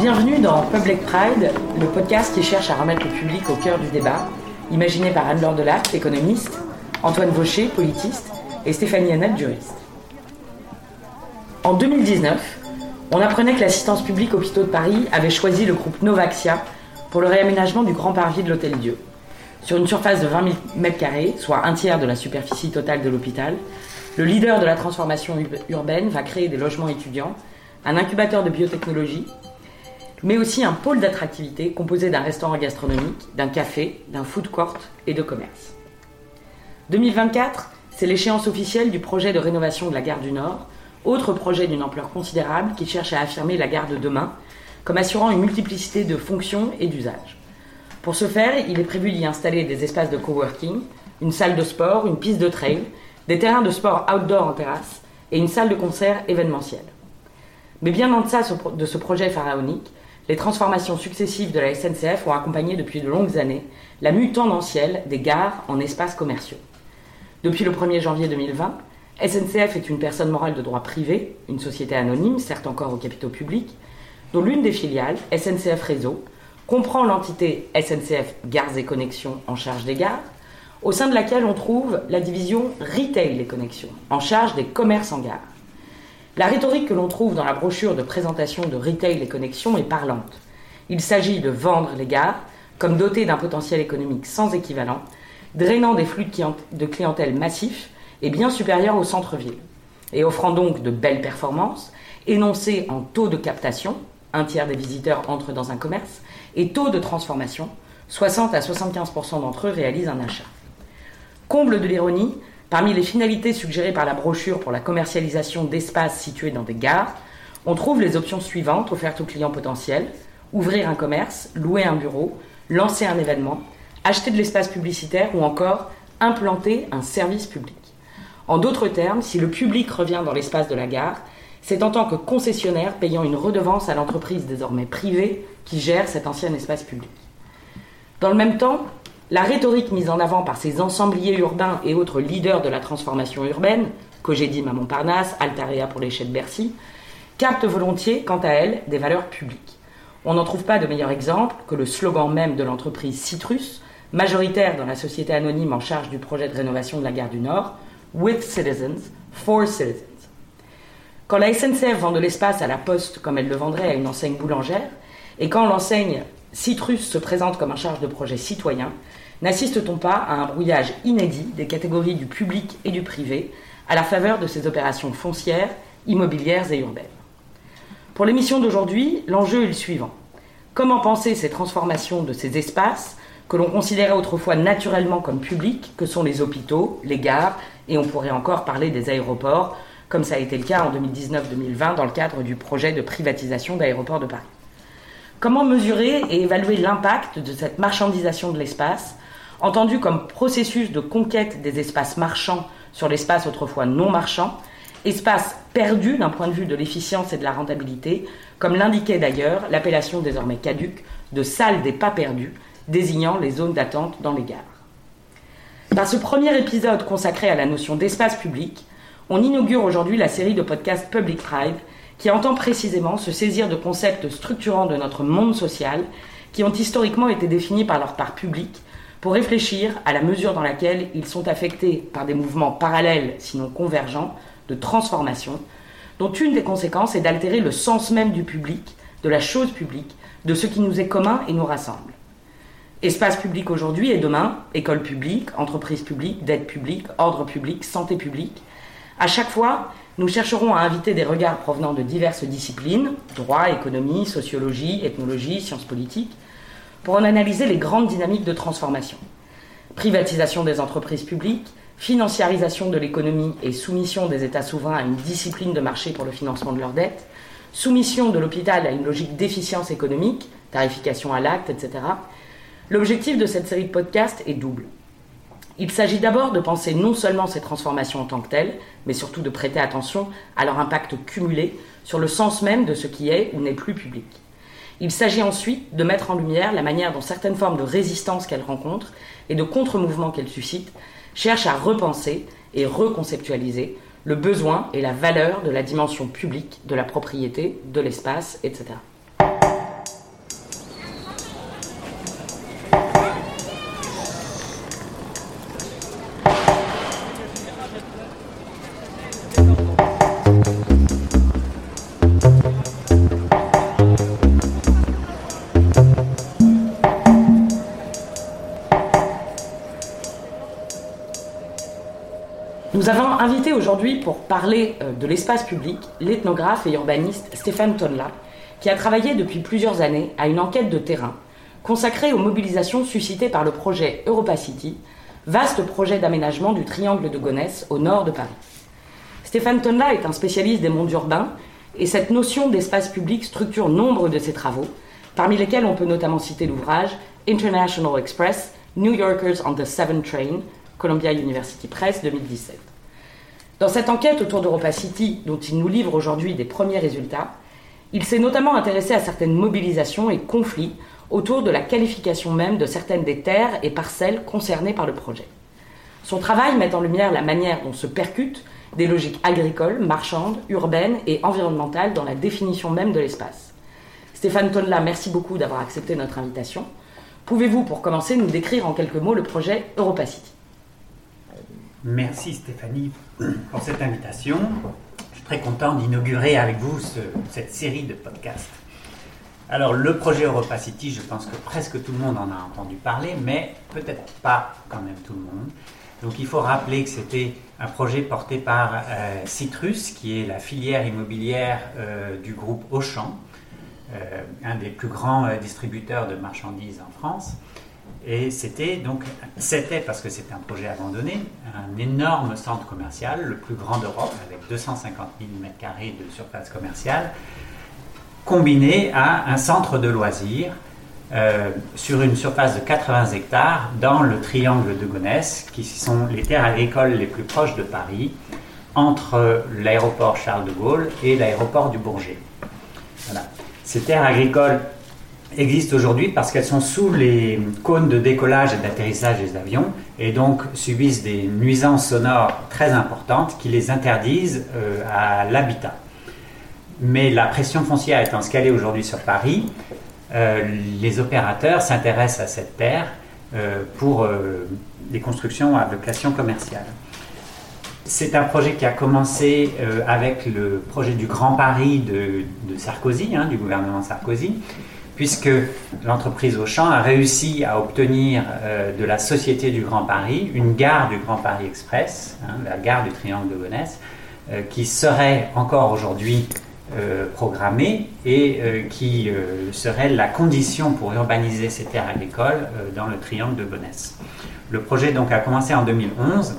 Bienvenue dans Public Pride, le podcast qui cherche à remettre le public au cœur du débat, imaginé par Anne-Laure Delatte, économiste, Antoine Vaucher, politiste, et Stéphanie Annette, juriste. En 2019, on apprenait que l'assistance publique Hôpitaux de Paris avait choisi le groupe Novaxia pour le réaménagement du grand parvis de l'Hôtel Dieu. Sur une surface de 20 000 m2, soit un tiers de la superficie totale de l'hôpital, le leader de la transformation urbaine va créer des logements étudiants, un incubateur de biotechnologie mais aussi un pôle d'attractivité composé d'un restaurant gastronomique, d'un café, d'un food court et de commerce. 2024, c'est l'échéance officielle du projet de rénovation de la gare du Nord, autre projet d'une ampleur considérable qui cherche à affirmer la gare de demain comme assurant une multiplicité de fonctions et d'usages. Pour ce faire, il est prévu d'y installer des espaces de coworking, une salle de sport, une piste de trail, des terrains de sport outdoor en terrasse et une salle de concert événementielle. Mais bien en deçà de ce projet pharaonique, les transformations successives de la SNCF ont accompagné depuis de longues années la mue tendancielle des gares en espaces commerciaux. Depuis le 1er janvier 2020, SNCF est une personne morale de droit privé, une société anonyme, certes encore au capitaux public, dont l'une des filiales, SNCF Réseau, comprend l'entité SNCF Gares et Connexions en charge des gares, au sein de laquelle on trouve la division Retail et Connexions, en charge des commerces en gare. La rhétorique que l'on trouve dans la brochure de présentation de Retail et Connexions est parlante. Il s'agit de vendre les gares comme dotées d'un potentiel économique sans équivalent, drainant des flux de clientèle massifs et bien supérieurs au centre-ville, et offrant donc de belles performances, énoncées en taux de captation, un tiers des visiteurs entrent dans un commerce, et taux de transformation, 60 à 75% d'entre eux réalisent un achat. Comble de l'ironie, Parmi les finalités suggérées par la brochure pour la commercialisation d'espaces situés dans des gares, on trouve les options suivantes offertes aux clients potentiels ouvrir un commerce, louer un bureau, lancer un événement, acheter de l'espace publicitaire ou encore implanter un service public. En d'autres termes, si le public revient dans l'espace de la gare, c'est en tant que concessionnaire payant une redevance à l'entreprise désormais privée qui gère cet ancien espace public. Dans le même temps, la rhétorique mise en avant par ces ensembliers urbains et autres leaders de la transformation urbaine, Cogédim à Montparnasse, Altarea pour les de Bercy, capte volontiers, quant à elle, des valeurs publiques. On n'en trouve pas de meilleur exemple que le slogan même de l'entreprise Citrus, majoritaire dans la société anonyme en charge du projet de rénovation de la gare du Nord, With Citizens, for Citizens. Quand la SNCF vend de l'espace à la Poste comme elle le vendrait à une enseigne boulangère, et quand l'enseigne Citrus se présente comme un charge de projet citoyen, N'assiste-t-on pas à un brouillage inédit des catégories du public et du privé à la faveur de ces opérations foncières, immobilières et urbaines? Pour l'émission d'aujourd'hui, l'enjeu est le suivant. Comment penser ces transformations de ces espaces que l'on considérait autrefois naturellement comme publics, que sont les hôpitaux, les gares, et on pourrait encore parler des aéroports, comme ça a été le cas en 2019-2020 dans le cadre du projet de privatisation d'aéroports de Paris? Comment mesurer et évaluer l'impact de cette marchandisation de l'espace entendu comme processus de conquête des espaces marchands sur l'espace autrefois non marchand, espace perdu d'un point de vue de l'efficience et de la rentabilité, comme l'indiquait d'ailleurs l'appellation désormais caduque de salle des pas perdus, désignant les zones d'attente dans les gares. Par ce premier épisode consacré à la notion d'espace public, on inaugure aujourd'hui la série de podcasts Public Pride qui entend précisément se saisir de concepts structurants de notre monde social qui ont historiquement été définis par leur part publique pour réfléchir à la mesure dans laquelle ils sont affectés par des mouvements parallèles, sinon convergents, de transformation, dont une des conséquences est d'altérer le sens même du public, de la chose publique, de ce qui nous est commun et nous rassemble. Espace public aujourd'hui et demain, école publique, entreprise publique, dette publique, ordre public, santé publique. À chaque fois, nous chercherons à inviter des regards provenant de diverses disciplines, droit, économie, sociologie, ethnologie, sciences politiques, pour en analyser les grandes dynamiques de transformation. Privatisation des entreprises publiques, financiarisation de l'économie et soumission des États souverains à une discipline de marché pour le financement de leurs dettes, soumission de l'hôpital à une logique d'efficience économique, tarification à l'acte, etc., l'objectif de cette série de podcasts est double. Il s'agit d'abord de penser non seulement ces transformations en tant que telles, mais surtout de prêter attention à leur impact cumulé sur le sens même de ce qui est ou n'est plus public. Il s'agit ensuite de mettre en lumière la manière dont certaines formes de résistance qu'elles rencontrent et de contre-mouvements qu'elles suscitent cherchent à repenser et reconceptualiser le besoin et la valeur de la dimension publique de la propriété, de l'espace, etc. aujourd'hui pour parler euh, de l'espace public l'ethnographe et urbaniste Stéphane Tonla, qui a travaillé depuis plusieurs années à une enquête de terrain consacrée aux mobilisations suscitées par le projet EuropaCity, vaste projet d'aménagement du triangle de Gonesse au nord de Paris. Stéphane Tonla est un spécialiste des mondes urbains et cette notion d'espace public structure nombre de ses travaux, parmi lesquels on peut notamment citer l'ouvrage International Express, New Yorkers on the Seven Train, Columbia University Press 2017. Dans cette enquête autour d'Europa City, dont il nous livre aujourd'hui des premiers résultats, il s'est notamment intéressé à certaines mobilisations et conflits autour de la qualification même de certaines des terres et parcelles concernées par le projet. Son travail met en lumière la manière dont se percutent des logiques agricoles, marchandes, urbaines et environnementales dans la définition même de l'espace. Stéphane Tonla, merci beaucoup d'avoir accepté notre invitation. Pouvez-vous, pour commencer, nous décrire en quelques mots le projet Europa City? Merci Stéphanie pour cette invitation. Je suis très content d'inaugurer avec vous cette série de podcasts. Alors le projet Europa City, je pense que presque tout le monde en a entendu parler, mais peut-être pas quand même tout le monde. Donc il faut rappeler que c'était un projet porté par euh, Citrus, qui est la filière immobilière euh, du groupe Auchan, euh, un des plus grands distributeurs de marchandises en France. Et c'était donc, c'était parce que c'était un projet abandonné, un énorme centre commercial, le plus grand d'Europe, avec 250 000 m2 de surface commerciale, combiné à un centre de loisirs euh, sur une surface de 80 hectares dans le triangle de Gonesse, qui sont les terres agricoles les plus proches de Paris, entre l'aéroport Charles de Gaulle et l'aéroport du Bourget. Voilà. Ces terres agricoles existent aujourd'hui parce qu'elles sont sous les cônes de décollage et d'atterrissage des avions et donc subissent des nuisances sonores très importantes qui les interdisent euh, à l'habitat. Mais la pression foncière étant ce aujourd'hui sur Paris, euh, les opérateurs s'intéressent à cette terre euh, pour des constructions à vocation commerciale. C'est un projet qui a commencé avec le projet du Grand Paris de, Sarkozy, hein, du gouvernement Sarkozy, puisque l'entreprise Auchan a réussi à obtenir euh, de la Société du Grand Paris une gare du Grand Paris Express, hein, la gare du Triangle de Gonesse, euh, qui serait encore aujourd'hui euh, programmée et qui serait la condition pour urbaniser ces terres agricoles dans le Triangle de Gonesse. Le projet donc a commencé en 2011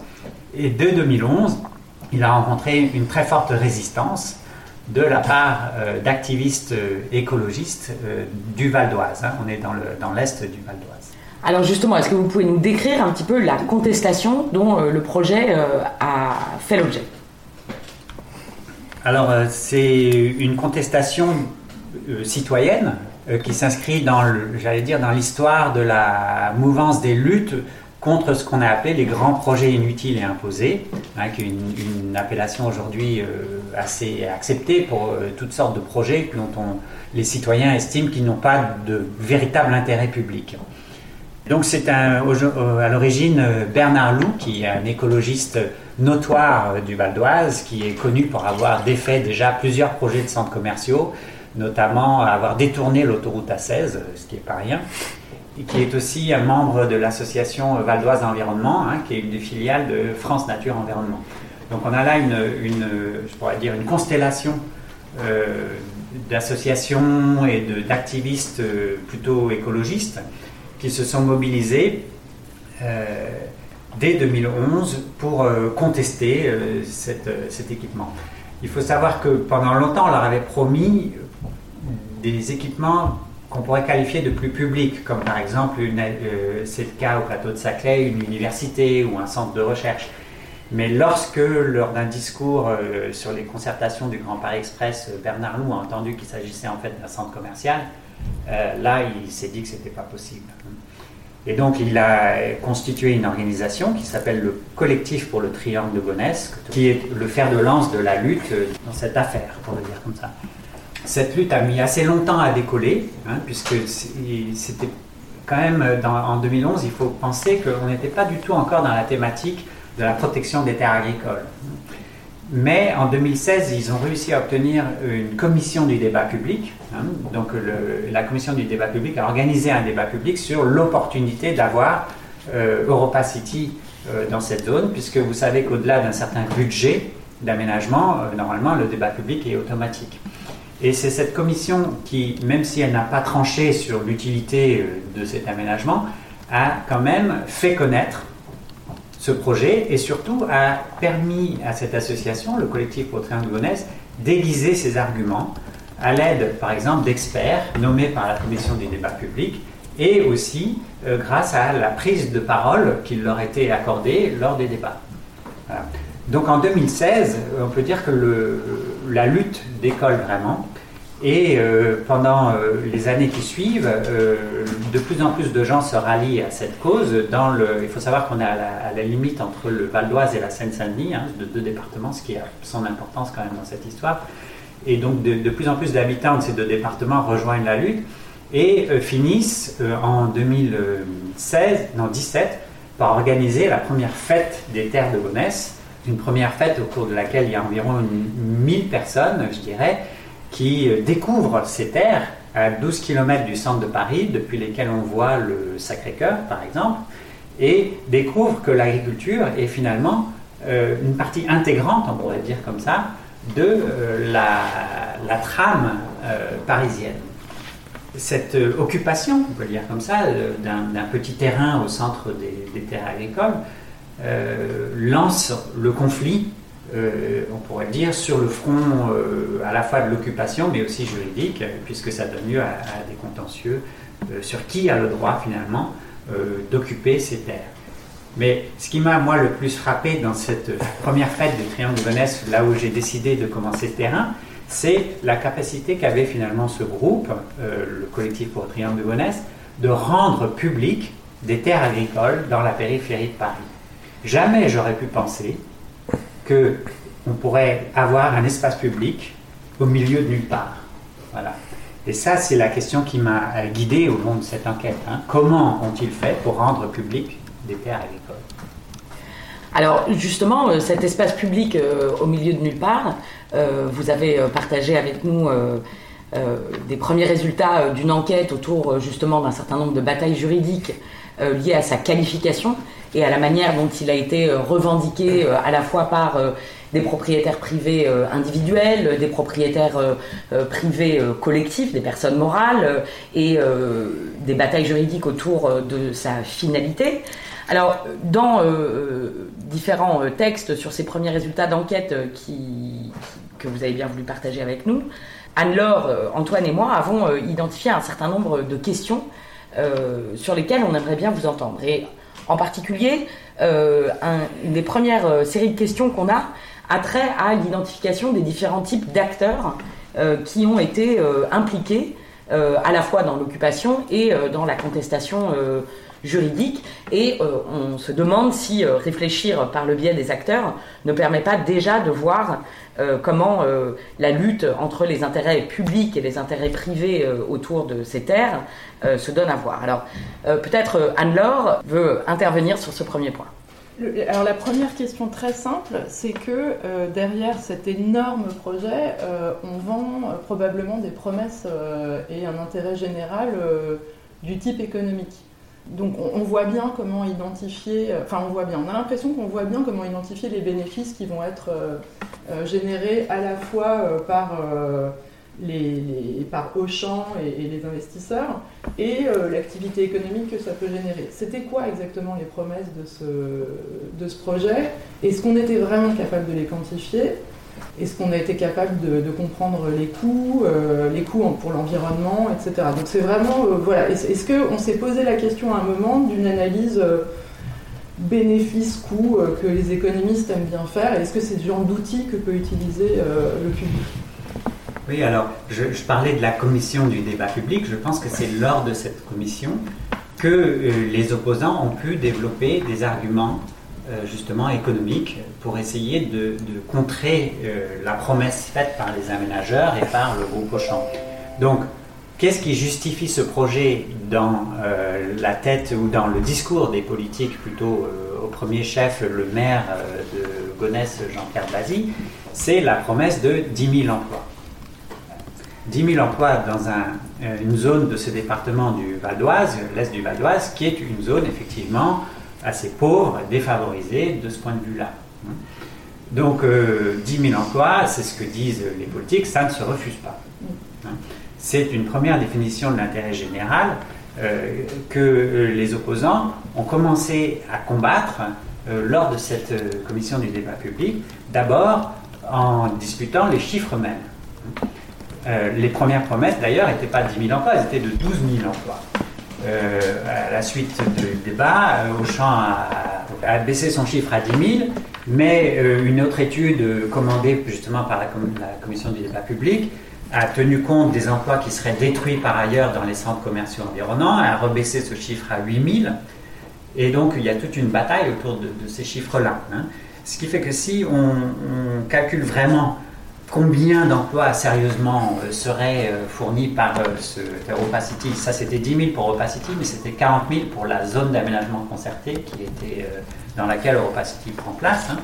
et dès 2011, il a rencontré une très forte résistance de la part euh, d'activistes euh, écologistes euh, du Val d'Oise. Hein. On est dans l'est du Val d'Oise. Alors justement, est-ce que vous pouvez nous décrire un petit peu la contestation dont le projet a fait l'objet? Alors c'est une contestation citoyenne qui s'inscrit dans, j'allais dire, dans l'histoire de la mouvance des luttes contre ce qu'on a appelé les grands projets inutiles et imposés, hein, qui est une, appellation aujourd'hui euh, assez acceptée pour euh, toutes sortes de projets dont on, les citoyens estiment qu'ils n'ont pas de véritable intérêt public. Donc c'est à l'origine Bernard Loup, qui est un écologiste notoire du Val d'Oise, qui est connu pour avoir défait déjà plusieurs projets de centres commerciaux, notamment avoir détourné l'autoroute A16, ce qui n'est pas rien, qui est aussi un membre de l'association Val d'Oise Environnement, hein, qui est une des filiales de France Nature Environnement. Donc on a là une constellation euh, d'associations et d'activistes euh, plutôt écologistes qui se sont mobilisés euh, dès 2011 pour contester cet équipement. Il faut savoir que pendant longtemps, on leur avait promis des équipements qu'on pourrait qualifier de plus publics, comme par exemple, euh, c'est le cas au plateau de Saclay, une université ou un centre de recherche. Mais lorsque, lors d'un discours euh, sur les concertations du Grand Paris Express, Bernard Loup a entendu qu'il s'agissait en fait d'un centre commercial, là, il s'est dit que ce n'était pas possible. Et donc il a constitué une organisation qui s'appelle le Collectif pour le Triangle de Gonesse, qui est le fer de lance de la lutte dans cette affaire, pour le dire comme ça. Cette lutte a mis assez longtemps à décoller, hein, puisque c'était quand même en 2011, il faut penser qu'on n'était pas du tout encore dans la thématique de la protection des terres agricoles. Mais en 2016, ils ont réussi à obtenir une commission du débat public. Hein. donc la commission du débat public a organisé un débat public sur l'opportunité d'avoir euh, Europa City euh, dans cette zone, puisque vous savez qu'au-delà d'un certain budget d'aménagement, euh, normalement le débat public est automatique. Et c'est cette commission qui, même si elle n'a pas tranché sur l'utilité de cet aménagement, a quand même fait connaître ce projet et surtout a permis à cette association, le collectif pour Triangle Gonesse, d'aiguiser ses arguments à l'aide, par exemple, d'experts nommés par la commission des débats publics et aussi euh, grâce à la prise de parole qui leur était accordée lors des débats. Donc en 2016, on peut dire que le, la lutte décolle vraiment. Et euh, pendant euh, les années qui suivent, euh, de plus en plus de gens se rallient à cette cause. Dans le, il faut savoir qu'on est à la, limite entre le Val d'Oise et la Seine-Saint-Denis, hein, de deux départements, ce qui a son importance quand même dans cette histoire. Et donc de, plus en plus d'habitants de ces deux départements rejoignent la lutte et finissent en 2016, non 17, par organiser la première fête des terres de Gonesse, une première fête au cours de laquelle il y a environ 1000 personnes, je dirais, qui euh, découvre ces terres à 12 km du centre de Paris, depuis lesquelles on voit le Sacré-Cœur, par exemple, et découvre que l'agriculture est finalement euh, une partie intégrante, on pourrait dire comme ça, de euh, la, trame parisienne. Cette occupation, on peut dire comme ça, d'un petit terrain au centre des terres agricoles, lance le conflit euh, on pourrait dire, sur le front euh, à la fois de l'occupation, mais aussi juridique, puisque ça donne lieu à, des contentieux euh, sur qui a le droit finalement d'occuper ces terres. Mais ce qui m'a, moi, le plus frappé dans cette première fête du Triangle de Venesse, là où j'ai décidé de commencer ce terrain, c'est la capacité qu'avait finalement ce groupe, le collectif pour le Triangle de Venesse, de rendre public des terres agricoles dans la périphérie de Paris. Jamais j'aurais pu penser qu'on pourrait avoir un espace public au milieu de nulle part. Voilà. Et ça, c'est la question qui m'a guidé au long de cette enquête. Hein. Comment ont-ils fait pour rendre public des terres agricoles? Alors justement, euh, cet espace public euh, au milieu de nulle part, euh, vous avez partagé avec nous des premiers résultats d'une enquête autour justement d'un certain nombre de batailles juridiques liées à sa qualification et à la manière dont il a été euh, revendiqué euh, à la fois par euh, des propriétaires privés individuels, des propriétaires privés collectifs, des personnes morales, et des batailles juridiques autour de sa finalité. Alors, dans différents textes sur ces premiers résultats d'enquête que vous avez bien voulu partager avec nous, Anne-Laure, Antoine et moi avons identifié un certain nombre de questions sur lesquelles on aimerait bien vous entendre. Et en particulier, euh, une des premières euh, séries de questions qu'on a a trait à l'identification des différents types d'acteurs euh, qui ont été impliqués à la fois dans l'occupation et dans la contestation juridique. Et on se demande si réfléchir par le biais des acteurs ne permet pas déjà de voir euh, comment euh, la lutte entre les intérêts publics et les intérêts privés euh, autour de ces terres se donne à voir. Alors peut-être Anne-Laure veut intervenir sur ce premier point. alors la première question très simple, c'est que derrière cet énorme projet, on vend probablement des promesses et un intérêt général du type économique. Donc on, voit bien comment identifier, enfin on voit bien, on a l'impression qu'on voit bien comment identifier les bénéfices qui vont être euh, généré à la fois euh, par, euh, les, par Auchan et, les investisseurs et l'activité économique que ça peut générer. C'était quoi exactement les promesses de ce, de ce projet? Est-ce qu'on était vraiment capable de les quantifier? Est-ce qu'on a été capable de, comprendre les coûts, les coûts pour l'environnement, etc. Donc c'est vraiment, voilà, est-ce qu'on s'est posé la question à un moment d'une analyse bénéfice-coût que les économistes aiment bien faire Est-ce que c'est le genre d'outil que peut utiliser le public? Oui, alors je, parlais de la commission du débat public. Je pense que c'est lors de cette commission que euh, les opposants ont pu développer des arguments euh, justement économiques pour essayer de, contrer euh, la promesse faite par les aménageurs et par le groupe Auchan. Donc, qu'est-ce qui justifie ce projet dans la tête ou dans le discours des politiques, plutôt au premier chef, le maire de Gonesse, Jean-Pierre Bazy C'est la promesse de 10 000 emplois. 10 000 emplois dans euh, une zone de ce département du Val d'Oise, l'est du Val d'Oise, qui est une zone effectivement assez pauvre, défavorisée de ce point de vue-là. Donc 10 euh, 000 emplois, c'est ce que disent les politiques, ça ne se refuse pas. C'est une première définition de l'intérêt général euh, que les opposants ont commencé à combattre lors de cette commission du débat public, d'abord en disputant les chiffres mêmes. Euh, les premières promesses, d'ailleurs, n'étaient pas 10 000 emplois, elles étaient de 12 000 emplois. Euh, à la suite du débat, euh, Auchan a, baissé son chiffre à 10 000, mais une autre étude commandée justement par la, commission du débat public a tenu compte des emplois qui seraient détruits par ailleurs dans les centres commerciaux environnants, a rebaissé ce chiffre à 8 000. Et donc il y a toute une bataille autour de, ces chiffres-là. Hein. Ce qui fait que si on calcule vraiment combien d'emplois sérieusement euh, seraient euh, fournis par euh, ce Opacity Ça, c'était 10 000 pour Opacity, mais c'était 40 000 pour la zone d'aménagement concerté qui était, dans laquelle Opacity prend place. Hein.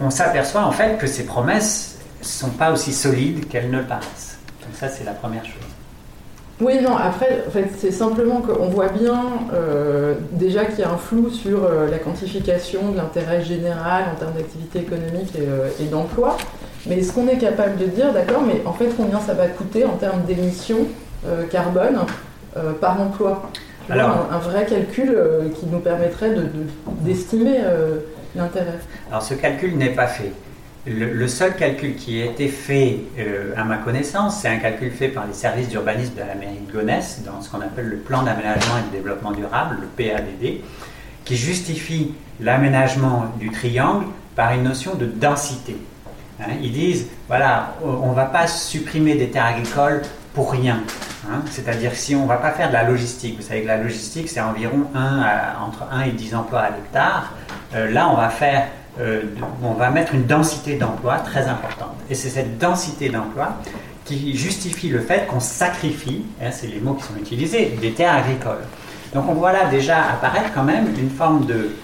On s'aperçoit en fait que ces promesses ne sont pas aussi solides qu'elles ne le paraissent. Donc ça, c'est la première chose. Oui, non, après, en fait, c'est simplement qu'on voit bien déjà qu'il y a un flou sur la quantification de l'intérêt général en termes d'activité économique et d'emploi. Mais est-ce qu'on est capable de dire, d'accord, mais en fait, combien ça va coûter en termes d'émissions euh, carbone euh, par emploi? Alors, un, vrai calcul euh, qui nous permettrait d'estimer l'intérêt. Alors, ce calcul n'est pas fait. Le, seul calcul qui a été fait, à ma connaissance, c'est un calcul fait par les services d'urbanisme de la mairie de Gonesse, dans ce qu'on appelle le plan d'aménagement et de développement durable, le PADD, qui justifie l'aménagement du triangle par une notion de densité. Hein, ils disent, voilà, on ne va pas supprimer des terres agricoles pour rien. Hein. C'est-à-dire si on ne va pas faire de la logistique, vous savez que la logistique c'est environ 1 entre 1 et 10 emplois à l'hectare, euh, là on va faire, euh, on va mettre une densité d'emplois très importante. Et c'est cette densité d'emplois qui justifie le fait qu'on sacrifie, hein, c'est les mots qui sont utilisés, des terres agricoles. Donc on voit là déjà apparaître quand même une forme de,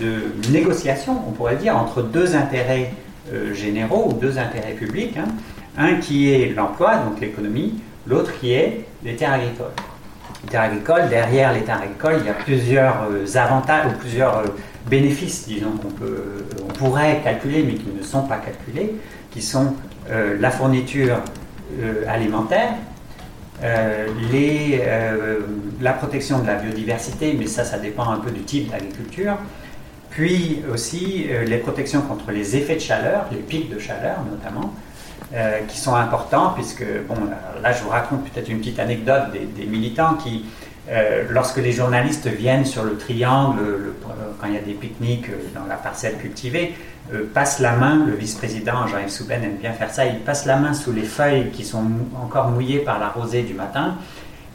de négociation, on pourrait dire, entre deux intérêts généraux ou deux intérêts publics. Hein. Un qui est l'emploi, donc l'économie, l'autre qui est les terres agricoles. Les terres agricoles, derrière les terres agricoles, il y a plusieurs euh, avantages ou plusieurs euh, bénéfices, disons, qu'on on pourrait calculer, mais qui ne sont pas calculés, qui sont la fourniture alimentaire, la protection de la biodiversité, mais ça, ça dépend un peu du type d'agriculture, puis aussi euh, les protections contre les effets de chaleur, les pics de chaleur notamment, euh, qui sont importants, puisque, bon, là je vous raconte peut-être une petite anecdote des, militants qui, euh, lorsque les journalistes viennent sur le triangle, quand il y a des pique-niques dans la parcelle cultivée, passent la main, le vice-président Jean-Yves Souben aime bien faire ça, il passe la main sous les feuilles qui sont encore mouillées par la rosée du matin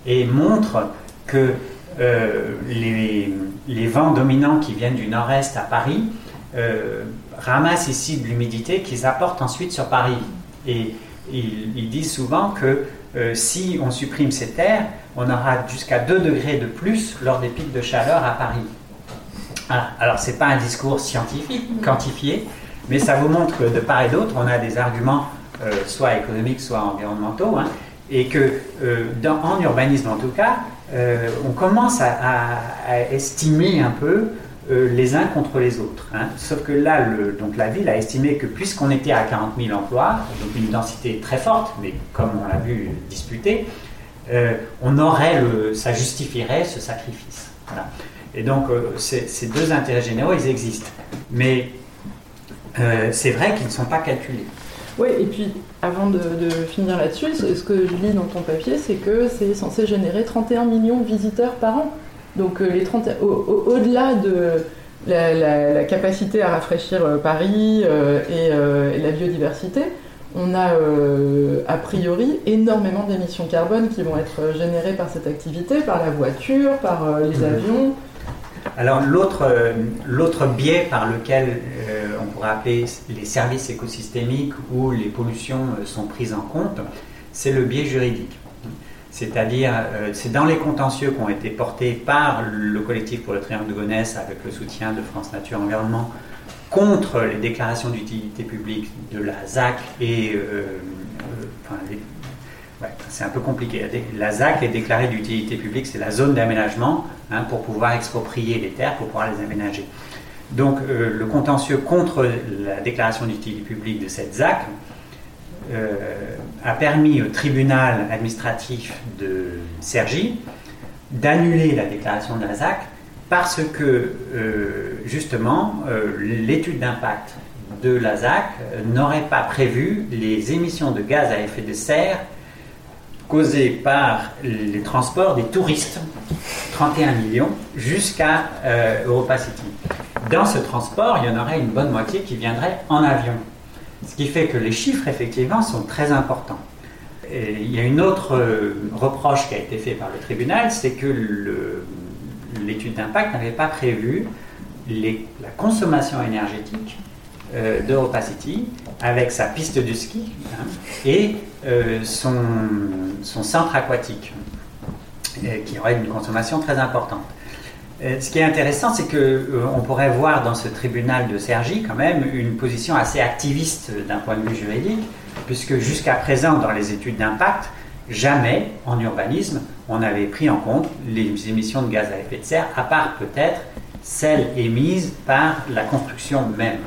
et montre que euh, les, vents dominants qui viennent du nord-est à Paris euh, ramassent ici de l'humidité qu'ils apportent ensuite sur Paris. Et ils, disent souvent que euh, si on supprime ces terres, on aura jusqu'à 2 degrés de plus lors des pics de chaleur à Paris. Alors, ce n'est pas un discours scientifique, quantifié, mais ça vous montre que de part et d'autre, on a des arguments soit économiques, soit environnementaux, hein, et que en urbanisme en tout cas, euh, on commence à, estimer un peu euh, les uns contre les autres. Hein. Sauf que là, donc la ville a estimé que puisqu'on était à 40 000 emplois, donc une densité très forte, mais comme on l'a vu disputé, euh, on aurait ça justifierait ce sacrifice. Et donc ces deux intérêts généraux, ils existent. Mais c'est vrai qu'ils ne sont pas calculés. Oui, et puis avant de, finir là-dessus, ce que je lis dans ton papier, c'est que c'est censé générer 31 millions de visiteurs par an. Donc les 30, au-delà de la, capacité à rafraîchir Paris et, la biodiversité, on a a priori énormément d'émissions carbone qui vont être générées par cette activité, par la voiture, par les mmh. avions. Alors euh, l'autre biais par lequel euh, on pourrait appeler les services écosystémiques où les pollutions euh, sont prises en compte, c'est le biais juridique. C'est-à-dire, c'est dans les contentieux qui ont été portés par le collectif pour le triangle de Gonesse avec le soutien de France Nature Environnement contre les déclarations d'utilité publique de la ZAC et c'est un peu compliqué. La ZAC est déclarée d'utilité publique, c'est la zone d'aménagement hein, pour pouvoir exproprier les terres, pour pouvoir les aménager. Donc euh, le contentieux contre la déclaration d'utilité publique de cette ZAC euh, a permis au tribunal administratif de Cergy d'annuler la déclaration de la ZAC parce que euh, justement l'étude d'impact de la ZAC n'aurait pas prévu les émissions de gaz à effet de serre causé par les transports des touristes, 31 millions, jusqu'à euh, Europa City. Dans ce transport, il y en aurait une bonne moitié qui viendrait en avion. Ce qui fait que les chiffres, effectivement, sont très importants. il y a une autre euh, reproche qui a été fait par le tribunal, c'est que l'étude d'impact n'avait pas prévu la consommation énergétique euh, d'Europa City avec sa piste de ski hein, et euh, son, centre aquatique euh, qui aurait une consommation très importante. ce qui est intéressant, c'est qu'on pourrait voir dans ce tribunal de Sergi quand même une position assez activiste d'un point de vue juridique, puisque jusqu'à présent, dans les études d'impact, jamais en urbanisme on avait pris en compte les émissions de gaz à effet de serre, à part peut-être celles émises par la construction même.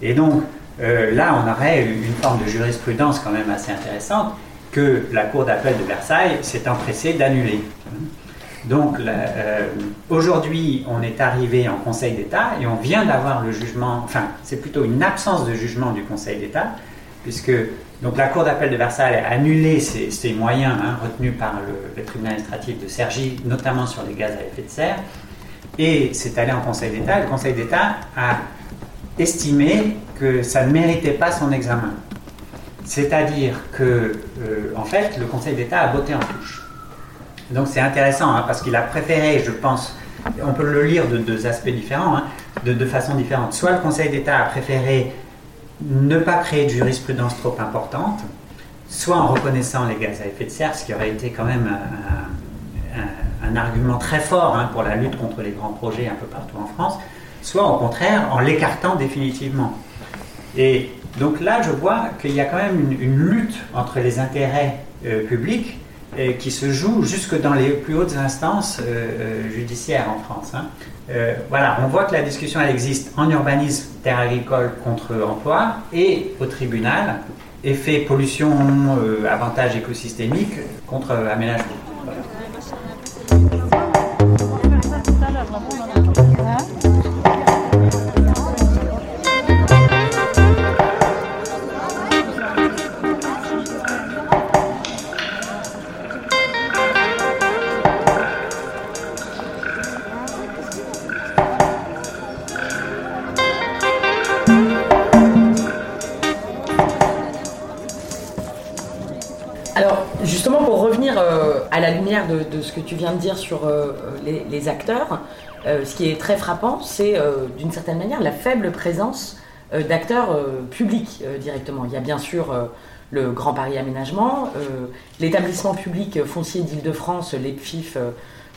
Et donc, euh, là, on aurait une forme de jurisprudence quand même assez intéressante que la Cour d'appel de Versailles s'est empressée d'annuler. Donc, euh, aujourd'hui, on est arrivé en Conseil d'État et on vient d'avoir le jugement, enfin, c'est plutôt une absence de jugement du Conseil d'État, puisque donc, la Cour d'appel de Versailles a annulé ces, moyens hein, retenus par le, le, tribunal administratif de Cergy, notamment sur les gaz à effet de serre, et c'est allé en Conseil d'État. Le Conseil d'État a estimé que ça ne méritait pas son examen. C'est-à-dire que, euh, en fait, le Conseil d'État a voté en touche. Donc c'est intéressant, hein, parce qu'il a préféré, je pense, on peut le lire de deux aspects différents, hein, de deux façons différentes. Soit le Conseil d'État a préféré ne pas créer de jurisprudence trop importante, soit en reconnaissant les gaz à effet de serre, ce qui aurait été quand même un, argument très fort hein, pour la lutte contre les grands projets un peu partout en France, soit au contraire en l'écartant définitivement. Et donc là, je vois qu'il y a quand même une, lutte entre les intérêts euh, publics euh, qui se joue jusque dans les plus hautes instances euh, judiciaires en France. Hein. voilà, on voit que la discussion elle existe en urbanisme, terre agricole contre emploi, et au tribunal, effet pollution, avantage écosystémique contre aménagement. De, ce que tu viens de dire sur euh, les, acteurs, euh, ce qui est très frappant, c'est euh, d'une certaine manière la faible présence d'acteurs publics directement. Il y a bien sûr le Grand Paris Aménagement, l'établissement public foncier d'Île-de-France, l'EPFIF,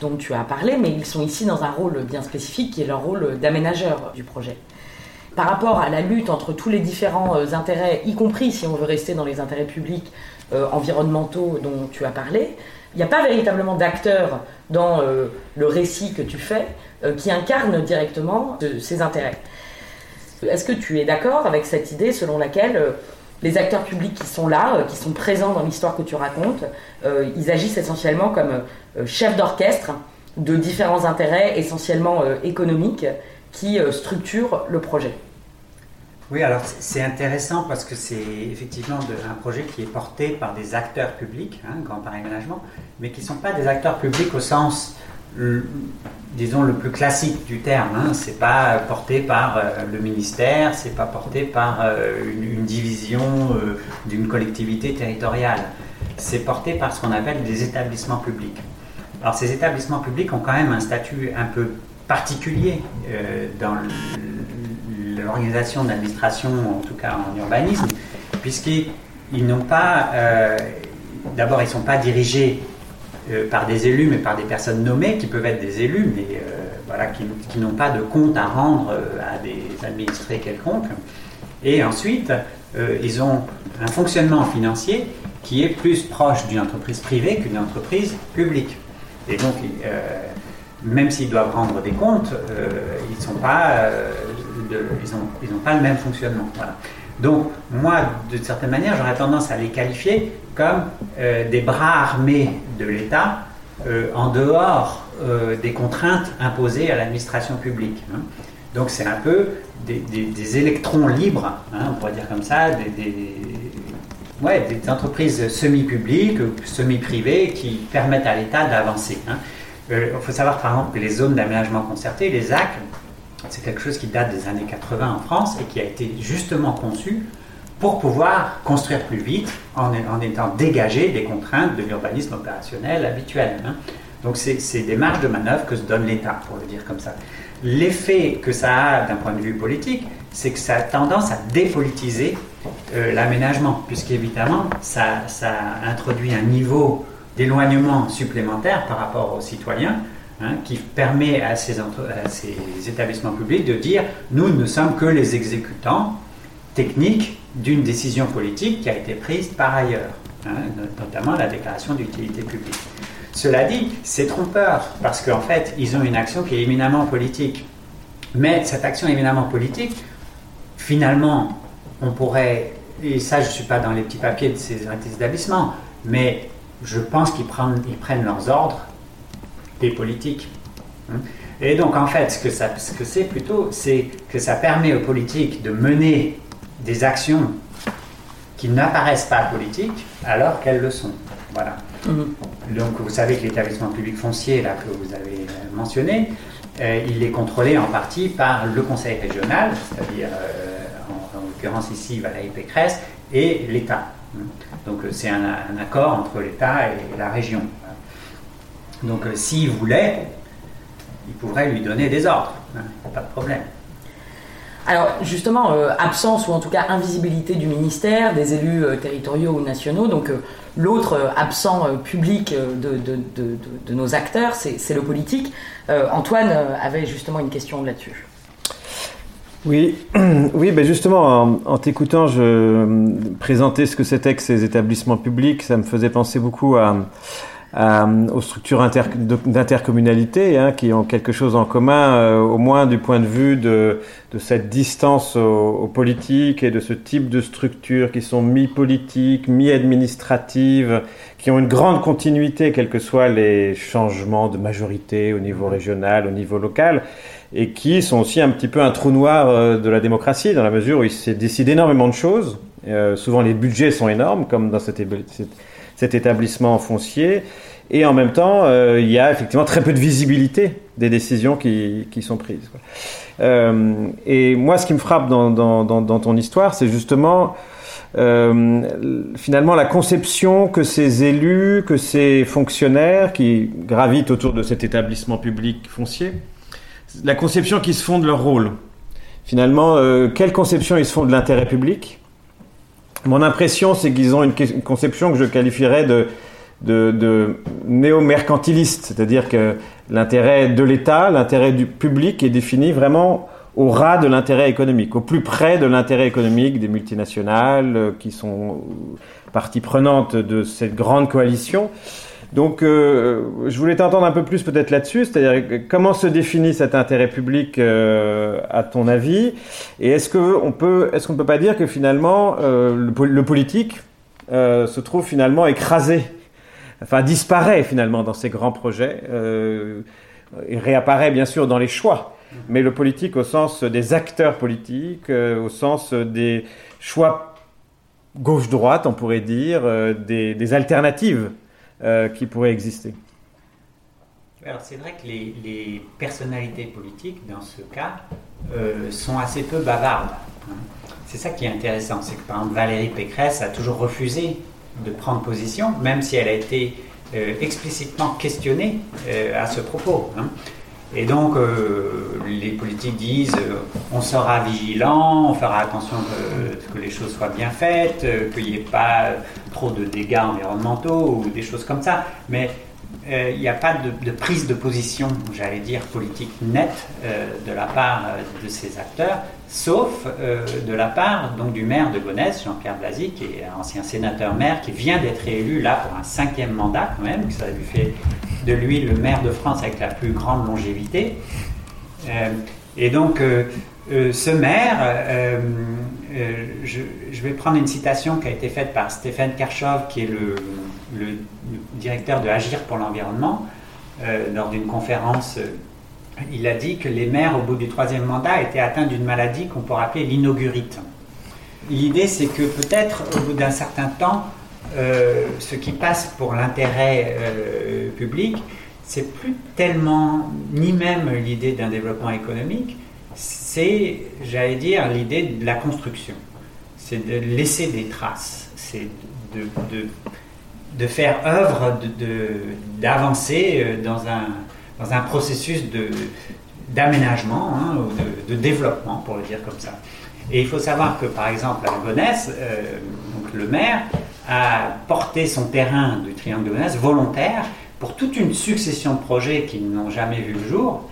dont tu as parlé, mais ils sont ici dans un rôle bien spécifique qui est leur rôle d'aménageur du projet. Par rapport à la lutte entre tous les différents intérêts, y compris si on veut rester dans les intérêts publics environnementaux dont tu as parlé, il n'y a pas véritablement d'acteur dans euh, le récit que tu fais euh, qui incarne directement ces intérêts. Est-ce que tu es d'accord avec cette idée selon laquelle euh, les acteurs publics qui sont là, qui sont présents dans l'histoire que tu racontes, ils agissent essentiellement comme chefs d'orchestre de différents intérêts essentiellement économiques qui structurent le projet? Oui, alors c'est intéressant parce que c'est effectivement un projet qui est porté par des acteurs publics, hein, Grand Paris Aménagement, mais qui ne sont pas des acteurs publics au sens, disons, le plus classique du terme. Hein. Ce n'est pas porté par euh, le ministère, ce n'est pas porté par euh, une, division euh, d'une collectivité territoriale. C'est porté par ce qu'on appelle des établissements publics. Alors ces établissements publics ont quand même un statut un peu particulier dans le l'organisation d'administration, en tout cas en urbanisme, puisqu'ils n'ont pas, euh, d'abord ils ne sont pas dirigés euh, par des élus, mais par des personnes nommées, qui peuvent être des élus, mais euh, voilà, qui, n'ont pas de compte à rendre à des administrés quelconques. Et ensuite, ils ont un fonctionnement financier qui est plus proche d'une entreprise privée qu'une entreprise publique. Et donc, même s'ils doivent rendre des comptes, ils ne sont pas ils n'ont pas le même fonctionnement. Donc, moi, d'une certaine manière, j'aurais tendance à les qualifier comme euh, des bras armés de l'État euh, en dehors euh, des contraintes imposées à l'administration publique. Hein. Donc, c'est un peu des, électrons libres, hein, on pourrait dire comme ça, des, entreprises semi-publiques, semi-privées qui permettent à l'État d'avancer. Hein. Il faut savoir, par exemple, que les zones d'aménagement concerté, les ZAC, c'est quelque chose qui date des années 80 en France et qui a été justement conçu pour pouvoir construire plus vite en, étant dégagé des contraintes de l'urbanisme opérationnel habituel. Hein. Donc c'est des marges de manœuvre que se donne l'État, pour le dire comme ça. L'effet que ça a d'un point de vue politique, c'est que ça a tendance à dépolitiser euh, l'aménagement, puisqu'évidemment, ça, ça introduit un niveau d'éloignement supplémentaire par rapport aux citoyens, Hein, qui permet à ces, établissements publics de dire nous ne sommes que les exécutants techniques d'une décision politique qui a été prise par ailleurs, hein, notamment la déclaration d'utilité publique. Cela dit, c'est trompeur parce qu'en fait, ils ont une action qui est éminemment politique. Mais cette action éminemment politique, finalement, on pourrait, et ça je ne suis pas dans les petits papiers de ces établissements, mais je pense qu'ils prennent leurs ordres des politiques. Hein. Et donc en fait, ce que, ça, ce que c'est plutôt, c'est que ça permet aux politiques de mener des actions qui n'apparaissent pas politiques alors qu'elles le sont. Voilà. Mm-hmm. Donc vous savez que l'établissement public foncier là, que vous avez mentionné, euh, il est contrôlé en partie par le conseil régional, c'est-à-dire euh, en, l'occurrence ici Valérie Pécresse, et l'État. Hein. Donc c'est un, un, accord entre l'État et la région. Donc euh, s'il voulait, il pourrait lui donner des ordres, hein, pas de problème. Alors justement, euh, absence ou en tout cas invisibilité du ministère, des élus euh, territoriaux ou nationaux, donc l'autre absent public de, de, nos acteurs, c'est le politique. Antoine avait justement une question là-dessus. Oui, oui ben justement, en, t'écoutant, je présentais ce que c'était que ces établissements publics, ça me faisait penser beaucoup à euh, aux structures d'intercommunalité hein, qui ont quelque chose en commun, euh, au moins du point de vue de, cette distance aux, politiques et de ce type de structures qui sont mi-politiques, mi-administratives, qui ont une grande continuité, quels que soient les changements de majorité au niveau régional, au niveau local, et qui sont aussi un petit peu un trou noir euh, de la démocratie, dans la mesure où il se décide énormément de choses. souvent les budgets sont énormes, comme dans cette cet établissement foncier. Et en même temps, euh, il y a effectivement très peu de visibilité des décisions qui, qui sont prises. Euh, et moi, ce qui me frappe dans, dans, ton histoire, c'est justement euh, finalement la conception que ces élus, que ces fonctionnaires qui gravitent autour de cet établissement public foncier, la conception qui se font de leur rôle. Finalement, quelle conception ils se font de l'intérêt public? Mon impression, c'est qu'ils ont une, conception que je qualifierais de, de, néo-mercantiliste, c'est-à-dire que l'intérêt de l'État, l'intérêt du public est défini vraiment au ras de l'intérêt économique, au plus près de l'intérêt économique des multinationales euh, qui sont partie prenante de cette grande coalition. Donc, euh, je voulais t'entendre un peu plus peut-être là-dessus, c'est-à-dire comment se définit cet intérêt public euh, à ton avis, et est-ce qu'on peut, est-ce qu'on ne peut pas dire que finalement euh, le, politique se trouve finalement écrasé, enfin disparaît finalement dans ces grands projets et réapparaît bien sûr dans les choix. mais le politique au sens des acteurs politiques, au sens des choix gauche-droite, on pourrait dire, des, alternatives qui pourraient exister. Alors c'est vrai que les, personnalités politiques, dans ce cas, sont assez peu bavardes. Hein. C'est ça qui est intéressant, c'est que par exemple Valérie Pécresse a toujours refusé de prendre position, même si elle a été euh, explicitement questionnée euh, à ce propos. Hein. Et donc, euh, les politiques disent on sera vigilant, on fera attention que, les choses soient bien faites, qu'il n'y ait pas trop de dégâts environnementaux ou des choses comme ça. Mais il n'y a pas de, prise de position, j'allais dire, politique nette de la part de ces acteurs sauf euh, de la part donc, du maire de Gonesse, Jean-Pierre Blasi, qui est ancien sénateur-maire, qui vient d'être élu là pour un cinquième mandat quand même, que ça lui fait de lui le maire de France avec la plus grande longévité. Euh, et donc, euh, ce maire, je, vais prendre une citation qui a été faite par Stéphane Karchov, qui est le, directeur de Agir pour l'environnement, lors d'une conférence il a dit que les maires, au bout du troisième mandat, étaient atteints d'une maladie qu'on pourrait appeler l'inaugurite. L'idée, c'est que peut-être, au bout d'un certain temps, euh, ce qui passe pour l'intérêt euh, public, c'est plus tellement ni même l'idée d'un développement économique, c'est, j'allais dire, l'idée de la construction. C'est de laisser des traces, c'est de, de, faire œuvre d'avancer euh, dans un dans un processus d'aménagement hein, ou de, développement, pour le dire comme ça. Et il faut savoir que, par exemple, à Gonesse, euh, donc le maire a porté son terrain du triangle de Gonesse volontaire pour toute une succession de projets qui n'ont jamais vu le jour,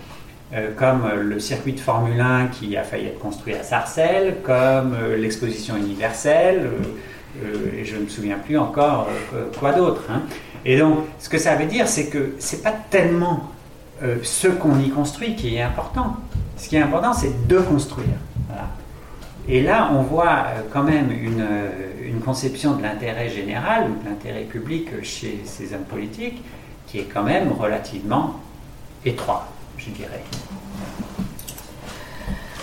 comme le circuit de Formule 1 qui a failli être construit à Sarcelles, comme euh, l'exposition universelle, et je ne me souviens plus encore quoi d'autre. Hein. Et donc, ce que ça veut dire, c'est que c'est pas tellement euh, ce qu'on y construit qui est important. Ce qui est important, c'est de construire. Et là, on voit euh, quand même une, euh, une conception de l'intérêt général ou de l'intérêt public chez ces hommes politiques qui est quand même relativement étroit, je dirais.